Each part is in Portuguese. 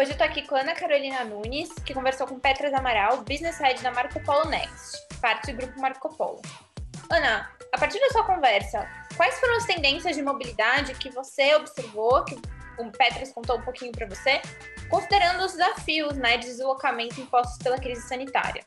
Hoje eu tô aqui com Ana Carolina Nunes, que conversou com Petras Amaral, Business Head da Marco Polo Next, parte do grupo Marco Polo. Ana, a partir da sua conversa, quais foram as tendências de mobilidade que você observou, que o Petras contou um pouquinho para você, considerando os desafios né, de deslocamento impostos pela crise sanitária?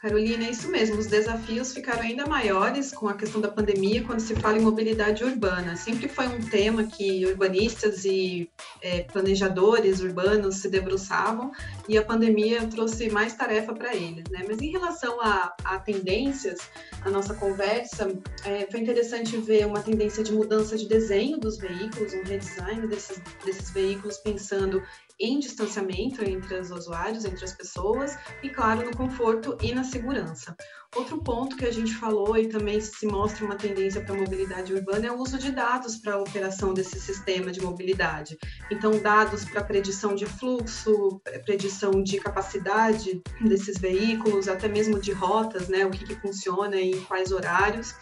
Carolina, é isso mesmo. Os desafios ficaram ainda maiores com a questão da pandemia quando se fala em mobilidade urbana. Sempre foi um tema que urbanistas e é, planejadores urbanos se debruçavam e a pandemia trouxe mais tarefa para eles. Né? Mas em relação a, a tendências, a nossa conversa, é, foi interessante ver uma tendência de mudança de desenho dos veículos, um redesign desses, desses veículos pensando em distanciamento entre os usuários, entre as pessoas, e claro, no conforto e na segurança. Outro ponto que a gente falou e também se mostra uma tendência para a mobilidade urbana é o uso de dados para a operação desse sistema de mobilidade. Então, dados para predição de fluxo, predição de capacidade desses veículos, até mesmo de rotas, né, o que, que funciona e em quais horários.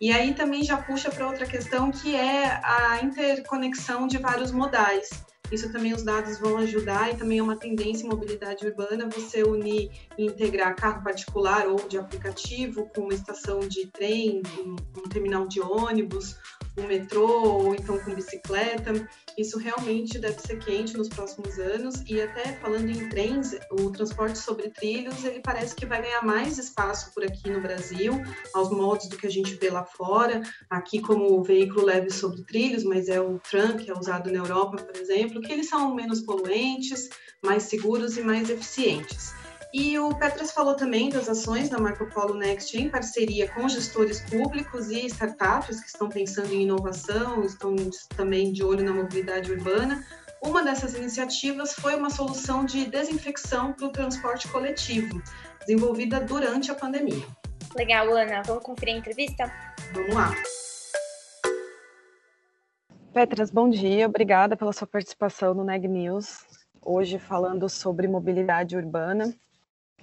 E aí também já puxa para outra questão que é a interconexão de vários modais. Isso também os dados vão ajudar e também é uma tendência em mobilidade urbana você unir e integrar carro particular ou de aplicativo com uma estação de trem, um terminal de ônibus, um metrô ou então com bicicleta. Isso realmente deve ser quente nos próximos anos e até falando em trens, o transporte sobre trilhos, ele parece que vai ganhar mais espaço por aqui no Brasil, aos moldes do que a gente vê lá fora, aqui como o veículo leve sobre trilhos, mas é o tram que é usado na Europa, por exemplo, que eles são menos poluentes, mais seguros e mais eficientes. E o Petras falou também das ações da Marco Polo Next em parceria com gestores públicos e startups que estão pensando em inovação, estão também de olho na mobilidade urbana. Uma dessas iniciativas foi uma solução de desinfecção para o transporte coletivo, desenvolvida durante a pandemia. Legal, Ana. Vamos conferir a entrevista? Vamos lá. Petras, bom dia. Obrigada pela sua participação no Neg News. Hoje falando sobre mobilidade urbana.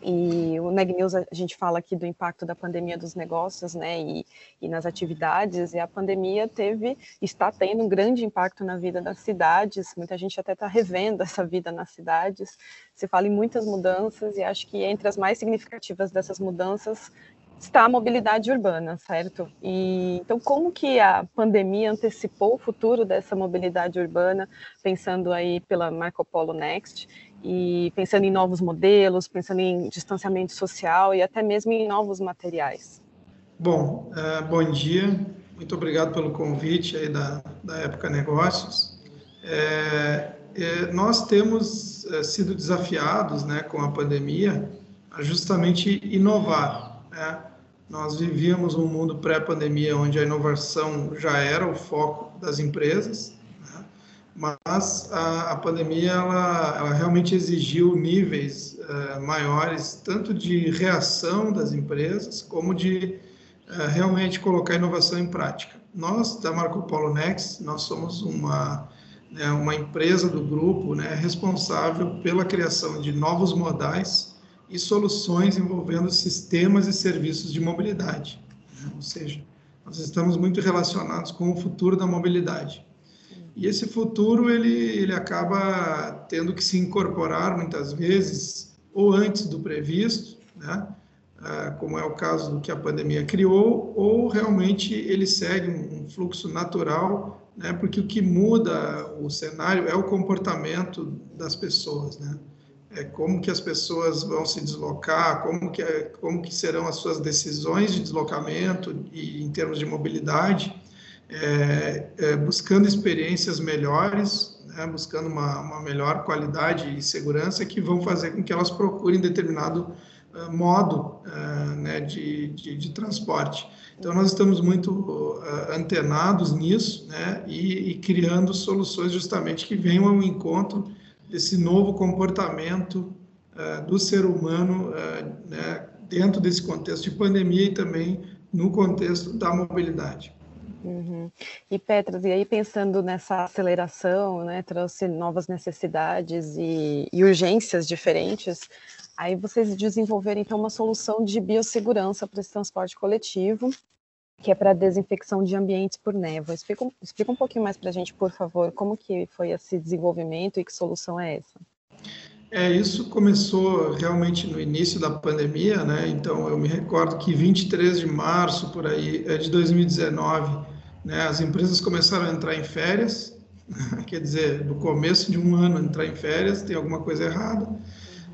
E o Neg News, a gente fala aqui do impacto da pandemia dos negócios, né, e, e, nas atividades, e a pandemia teve, está tendo um grande impacto na vida das cidades, muita gente até está revendo essa vida nas cidades, se fala em muitas mudanças, e acho que entre as mais significativas dessas mudanças está a mobilidade urbana, certo? E então como que a pandemia antecipou o futuro dessa mobilidade urbana, pensando aí pela Marco Polo Next, e pensando em novos modelos, pensando em distanciamento social e até mesmo em novos materiais. Bom, é, bom dia, muito obrigado pelo convite aí da, da Época Negócios. É, é, nós temos é, sido desafiados né, com a pandemia a justamente inovar. Né? Nós vivíamos um mundo pré-pandemia onde a inovação já era o foco das empresas, mas a, a pandemia ela, ela, realmente exigiu níveis uh, maiores tanto de reação das empresas como de uh, realmente colocar inovação em prática. Nós da Marco Polo Next nós somos uma né, uma empresa do grupo né, responsável pela criação de novos modais e soluções envolvendo sistemas e serviços de mobilidade. Né? Ou seja, nós estamos muito relacionados com o futuro da mobilidade. E esse futuro ele, ele acaba tendo que se incorporar muitas vezes ou antes do previsto, né? Ah, como é o caso do que a pandemia criou, ou realmente ele segue um fluxo natural, né? porque o que muda o cenário é o comportamento das pessoas, né? É como que as pessoas vão se deslocar, como que, é, como que serão as suas decisões de deslocamento e em termos de mobilidade, é, é, buscando experiências melhores, né, buscando uma, uma, melhor qualidade e segurança que vão fazer com que elas procurem determinado uh, modo uh, né, de, de, de, transporte. Então, nós estamos muito uh, antenados nisso né, e, e, criando soluções justamente que venham ao encontro desse novo comportamento do ser humano né, dentro desse contexto de pandemia e também no contexto da mobilidade. Uhum. E Petras, e aí pensando nessa aceleração, né, trouxe novas necessidades e, e, urgências diferentes, aí vocês desenvolveram então uma solução de biossegurança para esse transporte coletivo, que é para desinfecção de ambientes por névoa. Explica, explica um pouquinho mais para a gente, por favor, como que foi esse desenvolvimento e que solução é essa? É, isso começou realmente no início da pandemia, né? Então eu me recordo que 23 de março por aí é de 2019, né? As empresas começaram a entrar em férias, quer dizer, no começo de um ano entrar em férias tem alguma coisa errada,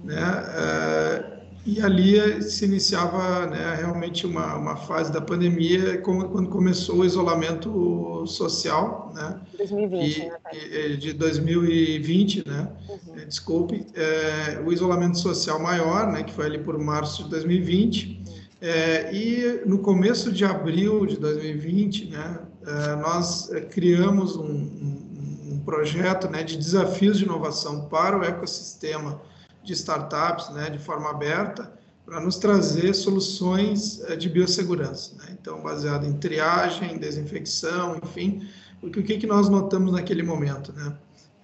né? É, e ali se iniciava né, realmente uma, uma fase da pandemia, quando começou o isolamento social, né? 2020, e, né? E, de 2020, né? Uhum. É, desculpe, é, o isolamento social maior, né? Que foi ali por março de 2020. Uhum. É, e no começo de abril de 2020, né? É, nós é, criamos um, um, um projeto né, de desafios de inovação para o ecossistema de startups, né, de forma aberta, para nos trazer soluções eh, de biossegurança. Né? Então, baseado em triagem, desinfecção, enfim, o que, que nós notamos naquele momento, né?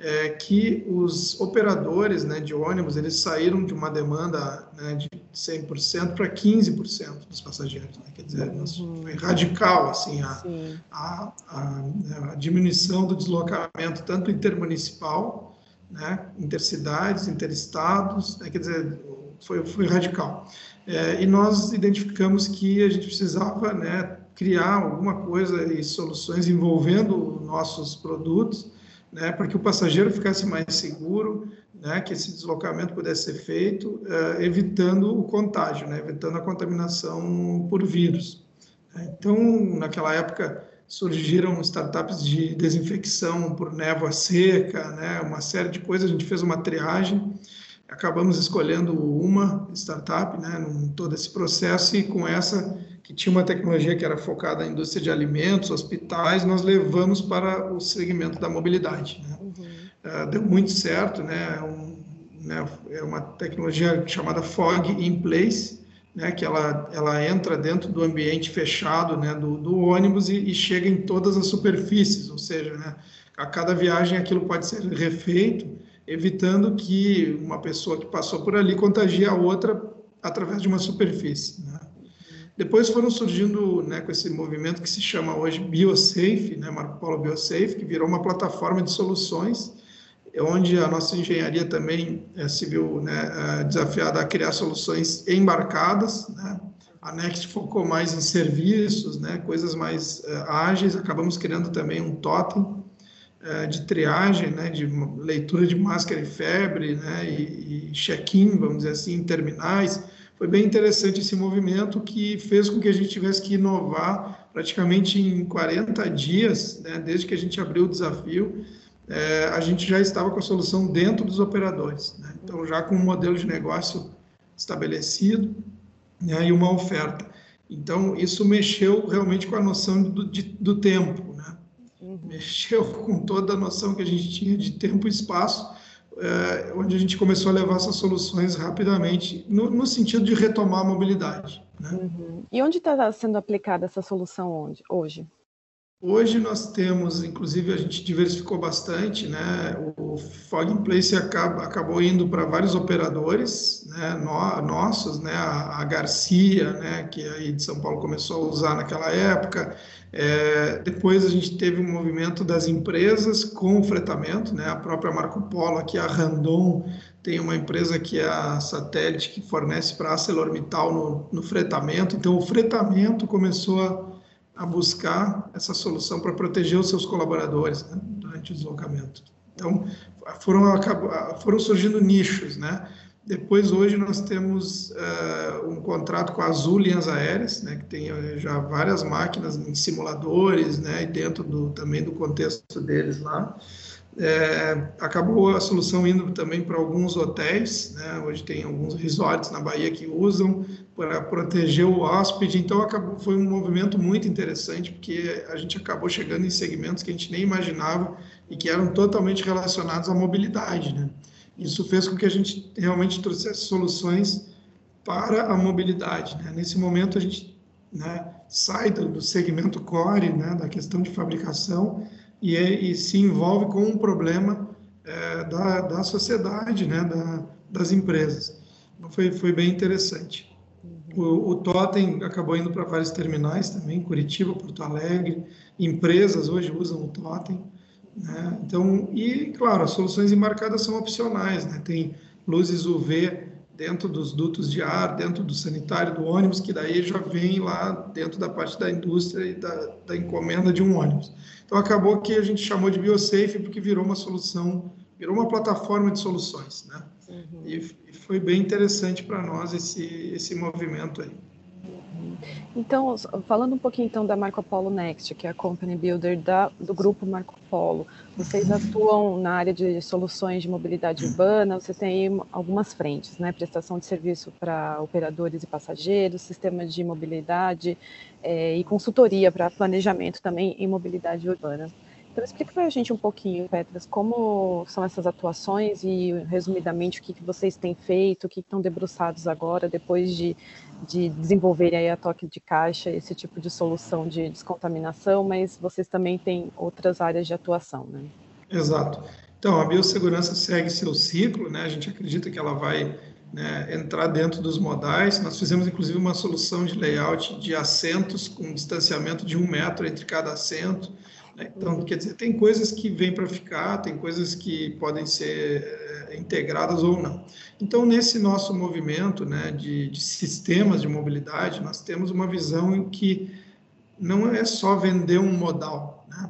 É que os operadores né, de ônibus, eles saíram de uma demanda né, de 100% para 15% dos passageiros. Né? Quer dizer, uhum. foi radical assim, a, a, a, a diminuição do deslocamento, tanto intermunicipal, né, intercidades, interestados, né, quer dizer, foi, foi radical. É, e nós identificamos que a gente precisava né, criar alguma coisa e soluções envolvendo nossos produtos, né, para que o passageiro ficasse mais seguro, né, que esse deslocamento pudesse ser feito, é, evitando o contágio, né, evitando a contaminação por vírus. Então, naquela época, surgiram startups de desinfecção por névoa seca, né, uma série de coisas. A gente fez uma triagem, acabamos escolhendo uma startup, né, em todo esse processo e com essa que tinha uma tecnologia que era focada na indústria de alimentos, hospitais, nós levamos para o segmento da mobilidade. Né. Uhum. Uh, deu muito certo, né, um, né, é uma tecnologia chamada Fog in Place, né, que ela, ela entra dentro do ambiente fechado né, do, do ônibus e, e, chega em todas as superfícies, ou seja, né, a cada viagem aquilo pode ser refeito, evitando que uma pessoa que passou por ali contagie a outra através de uma superfície. Né. Depois foram surgindo né, com esse movimento que se chama hoje BioSafe, né, Marco Polo BioSafe, que virou uma plataforma de soluções onde a nossa engenharia também é, se viu né, é, desafiada a criar soluções embarcadas. Né? A Next focou mais em serviços, né, coisas mais é, ágeis. Acabamos criando também um totem de triagem, né, de leitura de máscara e febre, né, e, e check-in, vamos dizer assim, em terminais. Foi bem interessante esse movimento que fez com que a gente tivesse que inovar praticamente em 40 dias, né, desde que a gente abriu o desafio, é, a gente já estava com a solução dentro dos operadores. Né? Então, já com um modelo de negócio estabelecido né, e uma oferta. Então, isso mexeu realmente com a noção do, de, do tempo. Né? Uhum. Mexeu com toda a noção que a gente tinha de tempo e espaço, é, onde a gente começou a levar essas soluções rapidamente, no, no sentido de retomar a mobilidade. Né? Uhum. E onde está sendo aplicada essa solução onde, hoje? Hoje nós temos, inclusive a gente diversificou bastante, né? O Fog in Place acaba, acabou indo para vários operadores, né? No, nossos, né? A, a, Garcia, né? Que aí de São Paulo começou a usar naquela época. É, depois a gente teve um movimento das empresas com o fretamento, né? A própria Marco Polo, aqui a Randon tem uma empresa que é a Satélite que fornece para a ArcelorMittal no, no fretamento. Então o fretamento começou a a buscar essa solução para proteger os seus colaboradores né, durante o deslocamento. Então, foram, foram surgindo nichos, né? Depois, hoje, nós temos uh, um contrato com a Azul Linhas Aéreas, né, que tem eh, já várias máquinas em simuladores, né, e dentro do, também do contexto deles lá. É, acabou a solução indo também para alguns hotéis, né? hoje tem alguns resorts na Bahia que usam para proteger o hóspede, então acabou, foi um movimento muito interessante, porque a gente acabou chegando em segmentos que a gente nem imaginava e que eram totalmente relacionados à mobilidade. Né? Isso fez com que a gente realmente trouxesse soluções para a mobilidade. Né? Nesse momento, a gente né, sai do, do, segmento core, né, da questão de fabricação, e, é, e se envolve com um problema é, da, da sociedade, né, da, das empresas. Então, foi, foi bem interessante. O, o Totem acabou indo para vários terminais também, Curitiba, Porto Alegre, empresas hoje usam o Totem. Né? Então, e claro, as soluções embarcadas são opcionais, né? tem luzes UV dentro dos dutos de ar, dentro do sanitário do ônibus, que daí já vem lá dentro da parte da indústria e da, da encomenda de um ônibus. Então, acabou que a gente chamou de BioSafe porque virou uma solução, virou uma plataforma de soluções, né? Uhum. E, e foi bem interessante para nós esse, esse movimento aí. Então, falando um pouquinho então da Marco Polo Next, que é a company builder da, do grupo Marco Polo, vocês atuam na área de soluções de mobilidade urbana, você tem algumas frentes, né? Prestação de serviço para operadores e passageiros, sistemas de mobilidade é, e consultoria para planejamento também em mobilidade urbana. Então, explica para a gente um pouquinho, Petras, como são essas atuações e, resumidamente, o que, que vocês têm feito, o que estão debruçados agora, depois de, de desenvolverem aí a toque de caixa, esse tipo de solução de descontaminação, mas vocês também têm outras áreas de atuação, né? Exato. Então, a biossegurança segue seu ciclo, né? A gente acredita que ela vai né, entrar dentro dos modais. Nós fizemos, inclusive, uma solução de layout de assentos com distanciamento de um metro entre cada assento, né? Então, quer dizer, tem coisas que vêm para ficar, tem coisas que podem ser é, integradas ou não. Então, nesse nosso movimento né, de, de sistemas de mobilidade, nós temos uma visão em que não é só vender um modal. Né?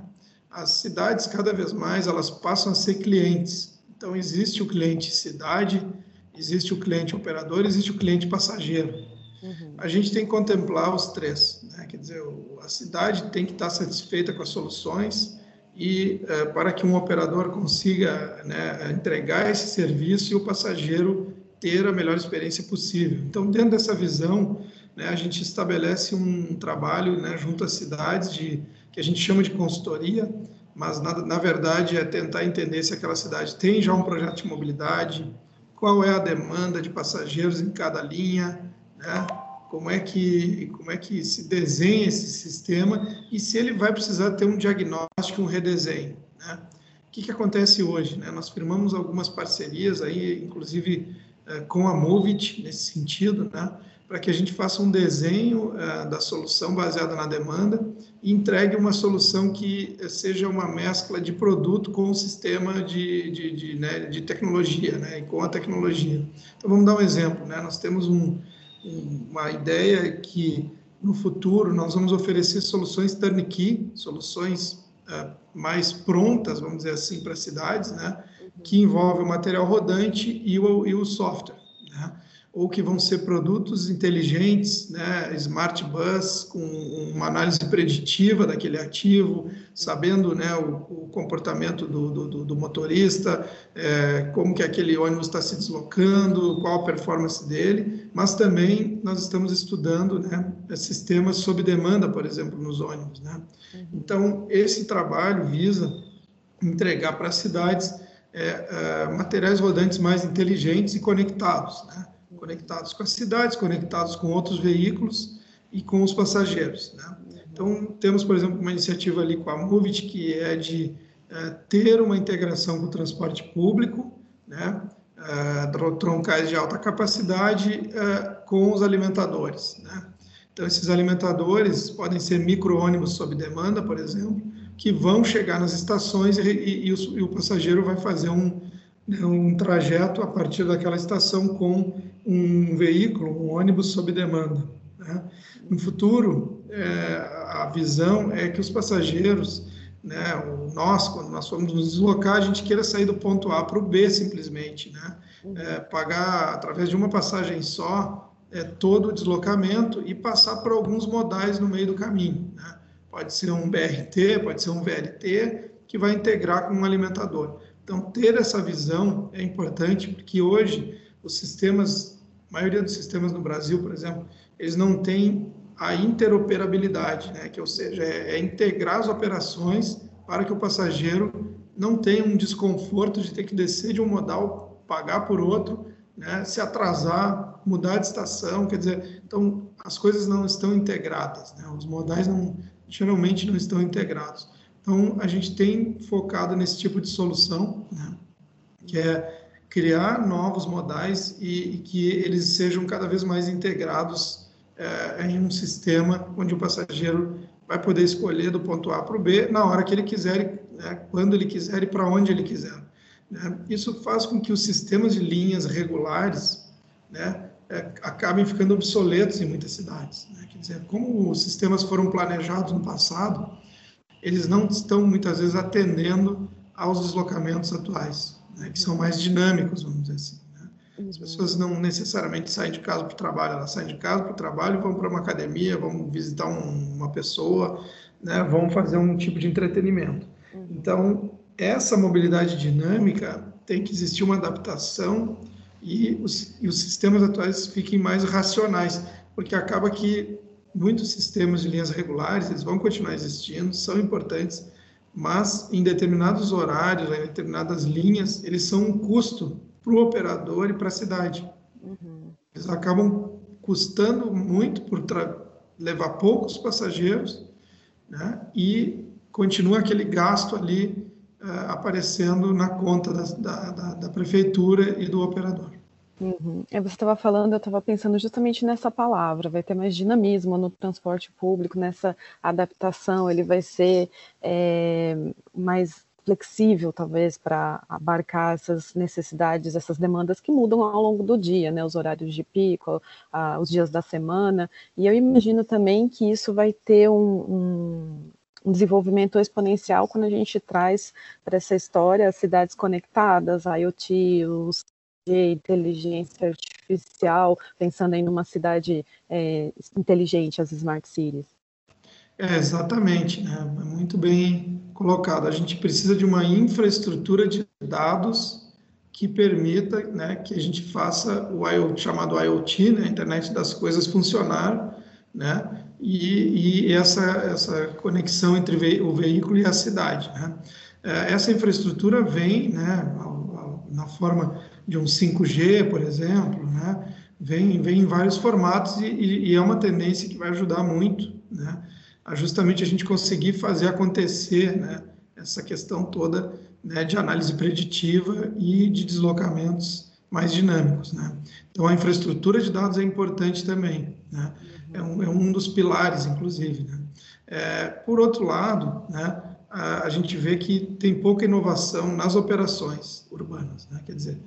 As cidades, cada vez mais, elas passam a ser clientes. Então, existe o cliente cidade, existe o cliente operador, existe o cliente passageiro. Uhum. A gente tem que contemplar os três. Né? Quer dizer, a cidade tem que estar satisfeita com as soluções e é, para que um operador consiga né, entregar esse serviço e o passageiro ter a melhor experiência possível. Então, dentro dessa visão, né, a gente estabelece um trabalho né, junto às cidades de que a gente chama de consultoria, mas na, na verdade é tentar entender se aquela cidade tem já um projeto de mobilidade, qual é a demanda de passageiros em cada linha, né? como é que como é que se desenha esse sistema e se ele vai precisar ter um diagnóstico, um redesenho, né? O que, que acontece hoje? Né? Nós firmamos algumas parcerias aí, inclusive é, com a Movit nesse sentido, né? Para que a gente faça um desenho é, da solução baseada na demanda e entregue uma solução que seja uma mescla de produto com o sistema de, de, de, né, de tecnologia, né, e com a tecnologia. Então, vamos dar um exemplo. Né? Nós temos um, uma ideia que no futuro nós vamos oferecer soluções turnkey, soluções uh, mais prontas, vamos dizer assim, para cidades, né? que envolve o material rodante e o, e o software. Ou que vão ser produtos inteligentes, né, smart bus, com uma análise preditiva daquele ativo, sabendo né, o, o comportamento do, do, do motorista, é, como que aquele ônibus está se deslocando, qual a performance dele, mas também nós estamos estudando né, sistemas sob demanda, por exemplo, nos ônibus. Né? Uhum. Então, esse trabalho visa entregar para as cidades é, é, materiais rodantes mais inteligentes e conectados, né? Conectados com as cidades, conectados com outros veículos e com os passageiros. Né? Então, temos, por exemplo, uma iniciativa ali com a Movit, que é de é, ter uma integração com o transporte público, né? É, troncais de alta capacidade é, com os alimentadores. Né? Então, esses alimentadores podem ser micro-ônibus sob demanda, por exemplo, que vão chegar nas estações e, e, e, o, e o passageiro vai fazer um, né, um trajeto a partir daquela estação com um veículo, um ônibus sob demanda. Né? No futuro, é, a visão é que os passageiros, né, nós, quando nós formos nos deslocar, a gente queira sair do ponto A para o B simplesmente, né? É, pagar através de uma passagem só é, todo o deslocamento e passar por alguns modais no meio do caminho. Né? Pode ser um BRT, pode ser um VLT, que vai integrar com um alimentador. Então, ter essa visão é importante, porque hoje os sistemas, a maioria dos sistemas no Brasil, por exemplo, eles não têm a interoperabilidade, né? que, ou seja, é, é integrar as operações para que o passageiro não tenha um desconforto de ter que descer de um modal pagar por outro, né, se atrasar, mudar de estação, quer dizer, então as coisas não estão integradas, né, os modais não, geralmente não estão integrados. Então a gente tem focado nesse tipo de solução, né, que é criar novos modais e, e, que eles sejam cada vez mais integrados é, em um sistema onde o passageiro vai poder escolher do ponto A para o B na hora que ele quiser, né, quando ele quiser e para onde ele quiser. Né? Isso faz com que os sistemas de linhas regulares né, é, acabem ficando obsoletos em muitas cidades. Né? Quer dizer, como os sistemas foram planejados no passado, eles não estão muitas vezes atendendo aos deslocamentos atuais, né, que são mais dinâmicos, vamos dizer assim. Né? As pessoas não necessariamente saem de casa para o trabalho, elas saem de casa para o trabalho, vão para uma academia, vão visitar um, uma pessoa, né, vão fazer um tipo de entretenimento. Uhum. Então, essa mobilidade dinâmica tem que existir uma adaptação e os, e os sistemas atuais fiquem mais racionais, porque acaba que muitos sistemas de linhas regulares eles vão continuar existindo, são importantes, mas em determinados horários, em determinadas linhas, eles são um custo para o operador e para a cidade. Uhum. Eles acabam custando muito por levar poucos passageiros né? e continua aquele gasto ali uh, aparecendo na conta da, da, da, prefeitura e do operador. Uhum. É, você estava falando, eu estava pensando justamente nessa palavra, vai ter mais dinamismo no transporte público, nessa adaptação, ele vai ser é, mais flexível, talvez, para abarcar essas necessidades, essas demandas que mudam ao longo do dia, né, os horários de pico, a, os dias da semana, e eu imagino também que isso vai ter um, um um desenvolvimento exponencial quando a gente traz para essa história as cidades conectadas, a IoT, os inteligência artificial, pensando em uma cidade é, inteligente, as smart cities. É, exatamente, né? É muito bem colocado. A gente precisa de uma infraestrutura de dados que permita né, que a gente faça o IoT, chamado IoT, né, Internet das Coisas, funcionar, né? e, e essa, essa conexão entre o veículo e a cidade. Né? É, essa infraestrutura vem né, na forma de um 5G, por exemplo, né? vem, vem em vários formatos e, e, é uma tendência que vai ajudar muito né? a justamente a gente conseguir fazer acontecer né? essa questão toda né, de análise preditiva e de deslocamentos mais dinâmicos. Né? Então, a infraestrutura de dados é importante também. Né? é um, é um dos pilares, inclusive. Né? É, por outro lado, né, a, a, gente vê que tem pouca inovação nas operações urbanas. Né? Quer dizer,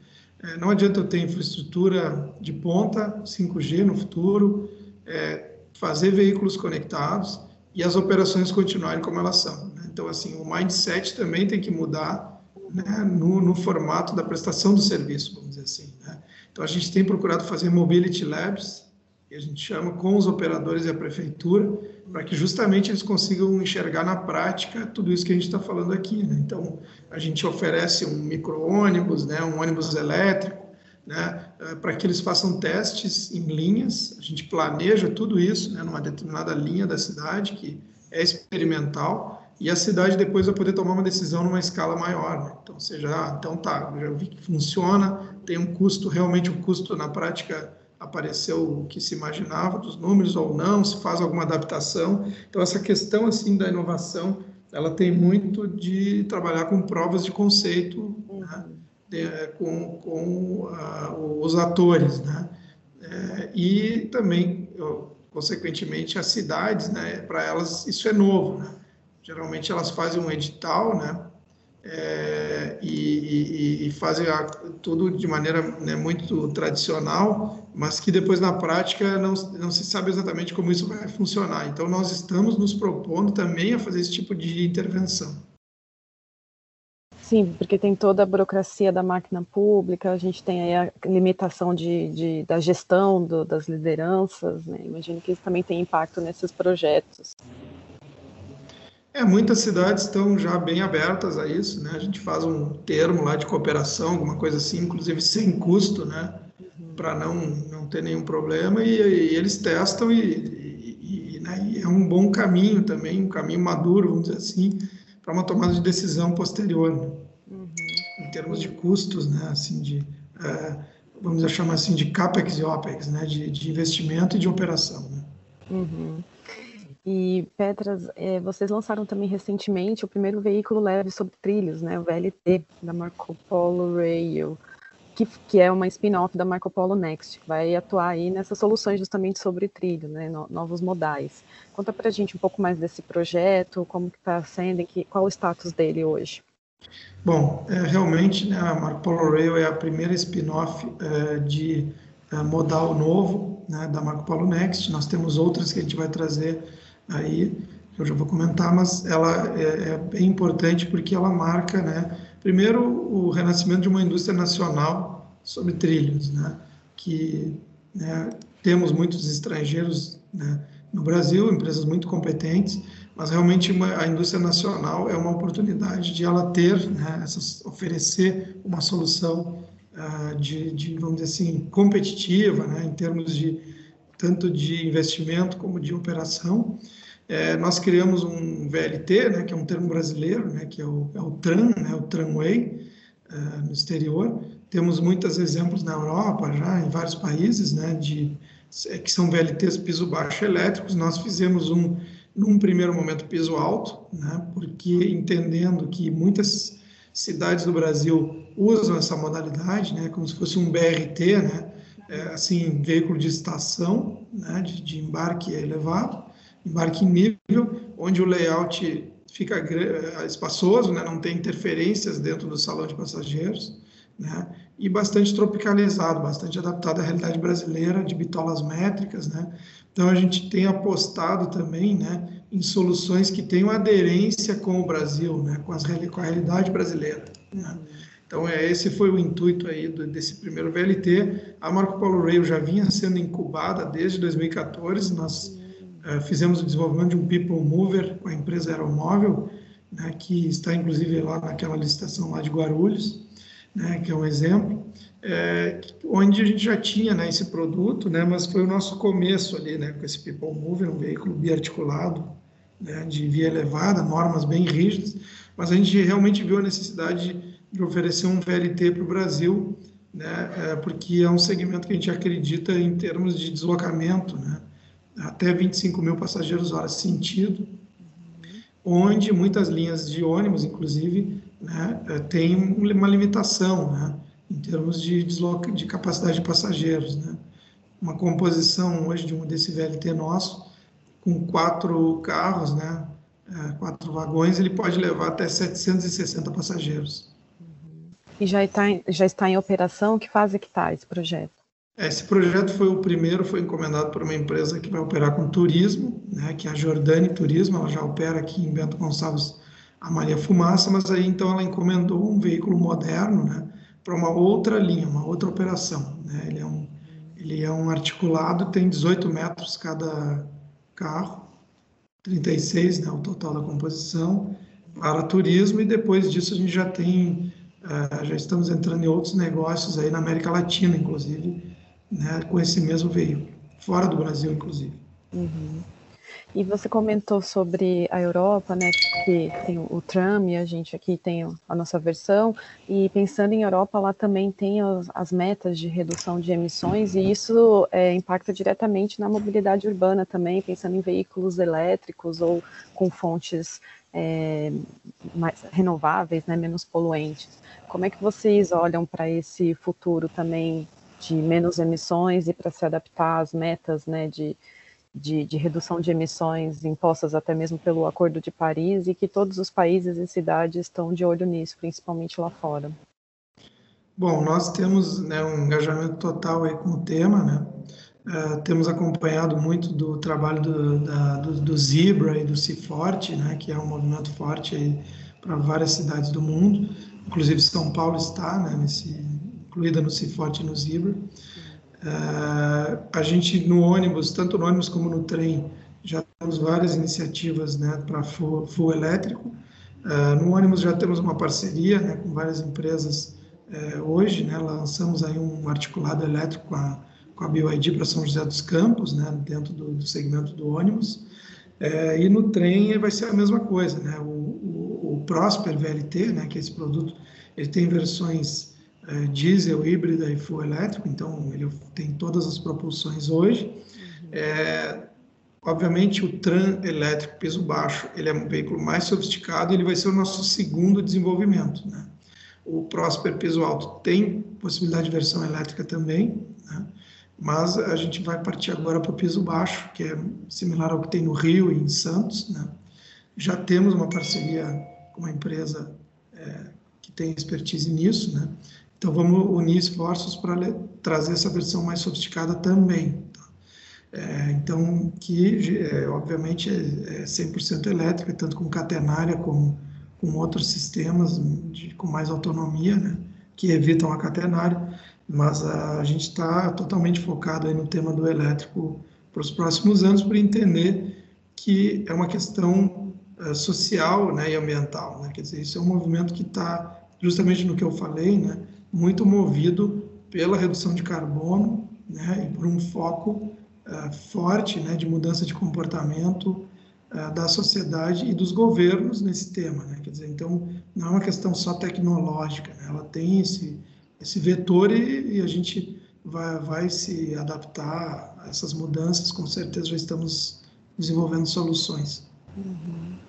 é, não adianta eu ter infraestrutura de ponta, 5G no futuro, é, fazer veículos conectados e as operações continuarem como elas são. Né? Então, assim, o mindset também tem que mudar né, no, no, formato da prestação do serviço, vamos dizer assim. Né? Então, a gente tem procurado fazer mobility labs, que a gente chama com os operadores e a prefeitura, para que justamente eles consigam enxergar na prática tudo isso que a gente está falando aqui. Né? Então, a gente oferece um micro-ônibus, né, um ônibus elétrico, né, eh, para que eles façam testes em linhas. A gente planeja tudo isso né, numa determinada linha da cidade, que é experimental, e a cidade depois vai poder tomar uma decisão numa escala maior. Né? Então, seja, ah, então tá, já vi que funciona, tem um custo, realmente um custo na prática apareceu o que se imaginava dos números ou não, se faz alguma adaptação. Então, essa questão assim da inovação, ela tem muito de trabalhar com provas de conceito, né? de, é, com, com uh, os atores, né? É, e também, consequentemente, as cidades, né? Para elas isso é novo, né? Geralmente elas fazem um edital, né? É, e, e, e, tudo de maneira né, muito tradicional, mas que depois na prática não, não se sabe exatamente como isso vai funcionar. Então, nós estamos nos propondo também a fazer esse tipo de intervenção. Sim, porque tem toda a burocracia da máquina pública, a gente tem aí a limitação de, de da gestão do, das lideranças, né? imagino que isso também tem impacto nesses projetos. É, muitas cidades estão já bem abertas a isso, né? A gente faz um termo lá de cooperação, alguma coisa assim, inclusive sem custo, né? Uhum. Para não, não ter nenhum problema e, e eles testam e, e, e, né? e, é um bom caminho também, um caminho maduro, vamos dizer assim, para uma tomada de decisão posterior, né? uhum. em termos de custos, né? Assim, de é, vamos chamar assim, de CAPEX e OPEX, né, de, de investimento e de operação. Né? Uhum. E, Petras, é, vocês lançaram também recentemente o primeiro veículo leve sobre trilhos, né, o VLT, da Marco Polo Rail, que, que é uma spin-off da Marco Polo Next, que vai atuar aí nessas soluções justamente sobre trilho, né, no, novos modais. Conta para a gente um pouco mais desse projeto, como está sendo, que, qual o status dele hoje. Bom, é, realmente né, a Marco Polo Rail é a primeira spin-off é, de é, modal novo né, da Marco Polo Next. Nós temos outras que a gente vai trazer aí, eu já vou comentar, mas ela é, é bem importante porque ela marca, né, primeiro, o renascimento de uma indústria nacional sobre trilhos, né, que né, temos muitos estrangeiros né, no Brasil, empresas muito competentes, mas realmente uma, a indústria nacional é uma oportunidade de ela ter, né, essas, oferecer uma solução uh, de, de, vamos dizer assim, competitiva, né, em termos de tanto de investimento como de operação. É, nós criamos um VLT, né, que é um termo brasileiro, né, que é o, é o TRAN, né, o Tramway, uh, no exterior. Temos muitos exemplos na Europa, já em vários países, né, de que são VLTs piso baixo elétricos. Nós fizemos um num primeiro momento piso alto, né, porque entendendo que muitas cidades do Brasil usam essa modalidade, né, como se fosse um BRT, né, é, assim, veículo de estação, né, de, de embarque elevado, embarque em nível, onde o layout fica é, espaçoso, né, não tem interferências dentro do salão de passageiros, né, e bastante tropicalizado, bastante adaptado à realidade brasileira, de bitolas métricas, né, então, a gente tem apostado também né, em soluções que tenham aderência com o Brasil, né, com, as, com a realidade brasileira. Né? Então, é, esse foi o intuito aí do, desse primeiro VLT. A Marco Polo Rail já vinha sendo incubada desde 2014. Nós é, fizemos o desenvolvimento de um People Mover com a empresa Aeromóvel, né, que está inclusive lá naquela licitação lá de Guarulhos, né, que é um exemplo é, onde a gente já tinha né, esse produto, né, mas foi o nosso começo ali, né, com esse People Mover, um veículo biarticulado, né, de via elevada, normas bem rígidas, mas a gente realmente viu a necessidade de oferecer um VLT para o Brasil, né, é, porque é um segmento que a gente acredita em termos de deslocamento, né, até 25 mil passageiros hora sentido, onde muitas linhas de ônibus, inclusive, né, é, tem uma limitação, né, em termos de, desloca, de capacidade de passageiros. Né? Uma composição hoje de um desse VLT nosso, com quatro carros, né? É, quatro vagões, ele pode levar até 760 passageiros. E já está, já está em operação? Que fase que está esse projeto? Esse projeto foi o primeiro, foi encomendado por uma empresa que vai operar com turismo, né, que é a Jordani Turismo, ela já opera aqui em Bento Gonçalves a Maria Fumaça, mas aí então ela encomendou um veículo moderno, né, para uma outra linha, uma outra operação. Né? Ele, é um, ele é um articulado, tem 18 metros cada carro, 36 né, o total da composição, para turismo, e depois disso a gente já tem, uh, já estamos entrando em outros negócios aí na América Latina, inclusive, né, com esse mesmo veículo, fora do Brasil, inclusive. Uhum. E você comentou sobre a Europa, né, que tem o tram e a gente aqui tem a nossa versão, e pensando em Europa, lá também tem as, as metas de redução de emissões, e isso é, impacta diretamente na mobilidade urbana também, pensando em veículos elétricos ou com fontes é, mais renováveis, né, menos poluentes. Como é que vocês olham para esse futuro também de menos emissões e para se adaptar às metas né, de de, de, redução de emissões impostas até mesmo pelo Acordo de Paris e que todos os países e cidades estão de olho nisso, principalmente lá fora. Bom, nós temos né, um engajamento total aí com o tema, né? Uh, temos acompanhado muito do trabalho do, da, do, do Zebra e do Ciforte, né, que é um movimento forte para várias cidades do mundo, inclusive São Paulo está né, nesse, incluída no Ciforte e no Zebra. Uh, a gente no ônibus, tanto no ônibus como no trem, já temos várias iniciativas né, para full, elétrico. Uh, no ônibus já temos uma parceria né, com várias empresas uh, hoje, né, lançamos aí um articulado elétrico com a, com a BioID para São José dos Campos, né, dentro do, do segmento do ônibus. Uh, e no trem vai ser a mesma coisa, né, o, o, o Prosper VLT, né, que é esse produto, ele tem versões é, diesel, híbrida e full elétrico, então ele tem todas as propulsões hoje. Uhum. É, obviamente, o Tran elétrico piso baixo, ele é um veículo mais sofisticado e ele vai ser o nosso segundo desenvolvimento, né? O Prosper piso alto tem possibilidade de versão elétrica também, né? mas a gente vai partir agora para o piso baixo, que é similar ao que tem no Rio e em Santos. Né? Já temos uma parceria com uma empresa é, que tem expertise nisso, né? Então vamos unir esforços para trazer essa versão mais sofisticada também. Tá? É, então, que é, obviamente é 100% é elétrica, tanto com catenária como com outros sistemas de, com mais autonomia, né? que evitam a catenária, mas a, a gente está totalmente focado aí no tema do elétrico para os próximos anos, para entender que é uma questão é, social né, e ambiental. Né? Quer dizer, isso é um movimento que está justamente no que eu falei, né? Muito movido pela redução de carbono né, e por um foco uh, forte né, de mudança de comportamento uh, da sociedade e dos governos nesse tema. Né? Quer dizer, então, não é uma questão só tecnológica, né? ela tem esse, esse vetor e, e a gente vai, vai se adaptar a essas mudanças, com certeza já estamos desenvolvendo soluções. Uhum.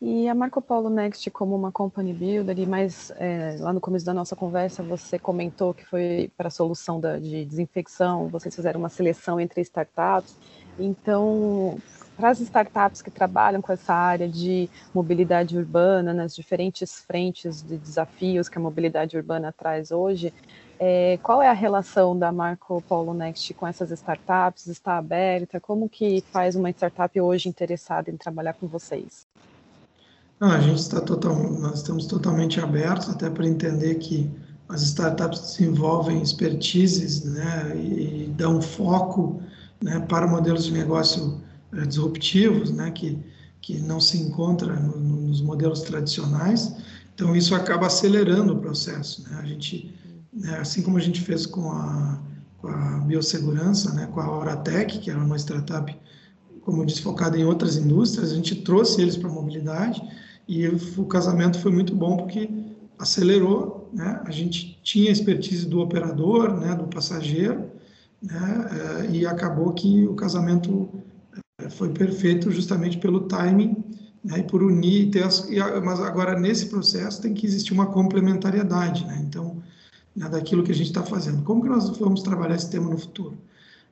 E a Marco Polo Next como uma company builder, e mais é, lá no começo da nossa conversa você comentou que foi para a solução da, de desinfecção, vocês fizeram uma seleção entre startups. Então, para as startups que trabalham com essa área de mobilidade urbana, nas diferentes frentes de desafios que a mobilidade urbana traz hoje, é, qual é a relação da Marco Polo Next com essas startups? Está aberta? Como que faz uma startup hoje interessada em trabalhar com vocês? Não, a gente está total, nós estamos totalmente abertos até para entender que as startups desenvolvem expertises, né, e, dão foco, né, para modelos de negócio é, disruptivos, né, que que não se encontra no, nos modelos tradicionais. Então isso acaba acelerando o processo. Né? A gente, né, assim como a gente fez com a, com a biossegurança, né, com a Auratec, que era uma startup, como eu disse, focada em outras indústrias, a gente trouxe eles para a mobilidade e o casamento foi muito bom porque acelerou, né? A gente tinha expertise do operador, né, do passageiro, né? Eh, e acabou que o casamento eh, foi perfeito justamente pelo timing né, e por unir, ter as, mas agora nesse processo tem que existir uma complementariedade, né? Então, né, daquilo que a gente está fazendo. Como que nós vamos trabalhar esse tema no futuro?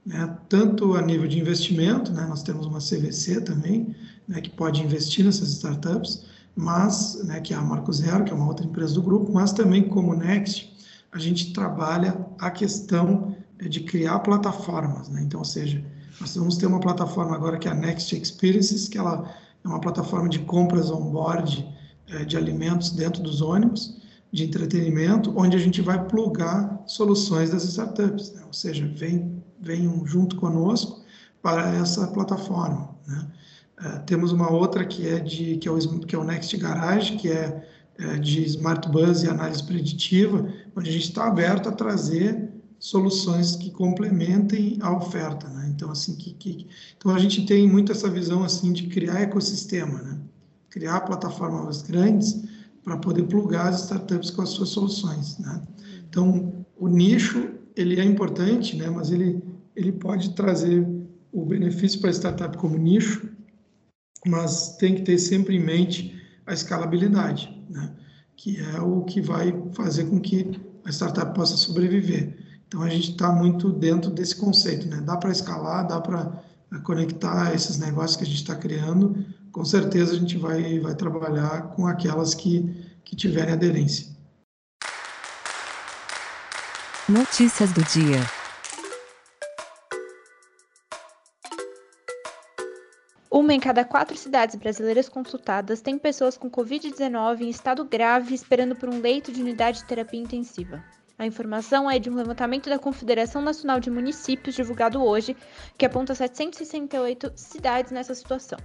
Né, tanto a nível de investimento, né, nós temos uma CVC também, né, que pode investir nessas startups, mas, né, que é a Marco Zero, que é uma outra empresa do grupo, mas também como Next, a gente trabalha a questão eh, de criar plataformas, né? Então, ou seja, nós vamos ter uma plataforma agora que é a Next Experiences, que ela é uma plataforma de compras on-board é, de alimentos dentro dos ônibus, de entretenimento, onde a gente vai plugar soluções das startups, né? ou seja, vem, venham junto conosco para essa plataforma, né? É, temos uma outra que é de que é o, que é o Next Garage, que é, é de Smart Bus e análise preditiva, onde a gente está aberto a trazer soluções que complementem a oferta, né? Então assim que, que, então a gente tem muito essa visão assim de criar ecossistema, né? Criar plataformas grandes para poder plugar as startups com as suas soluções, né? Então o nicho ele é importante, né? Mas ele ele pode trazer o benefício para a startup como nicho, mas tem que ter sempre em mente a escalabilidade, né? que é o que vai fazer com que a startup possa sobreviver. Então a gente está muito dentro desse conceito, né? Dá para escalar, dá para eh, conectar esses negócios que a gente está criando. Com certeza a gente vai vai trabalhar com aquelas que que tiverem aderência. Notícias do dia. Uma em cada quatro cidades brasileiras consultadas tem pessoas com Covid-19 em estado grave esperando por um leito de unidade de terapia intensiva. A informação é de um levantamento da Confederação Nacional de Municípios divulgado hoje, que aponta 768 cidades nessa situação.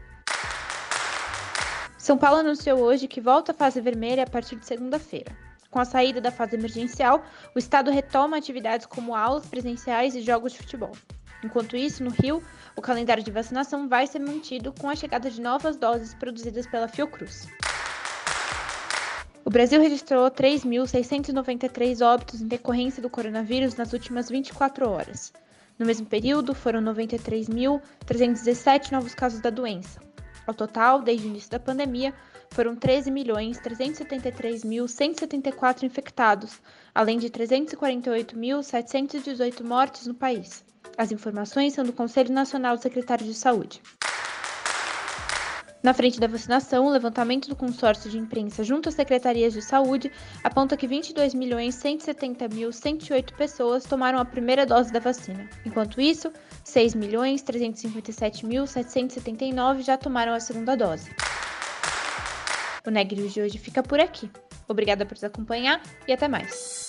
São Paulo anunciou hoje que volta à fase vermelha a partir de segunda-feira. Com a saída da fase emergencial, o estado retoma atividades como aulas presenciais e jogos de futebol. Enquanto isso, no Rio, o calendário de vacinação vai ser mantido com a chegada de novas doses produzidas pela Fiocruz. O Brasil registrou 3.693 óbitos em decorrência do coronavírus nas últimas 24 horas. No mesmo período, foram 93.317 novos casos da doença. Ao total, desde o início da pandemia, foram 13.373.174 infectados, além de 348.718 mortes no país. As informações são do Conselho Nacional de Secretários de Saúde. Na frente da vacinação, o levantamento do consórcio de imprensa junto às secretarias de saúde aponta que 22.170.108 pessoas tomaram a primeira dose da vacina. Enquanto isso, 6.357.779 já tomaram a segunda dose. O Neg de hoje fica por aqui. Obrigada por nos acompanhar e até mais.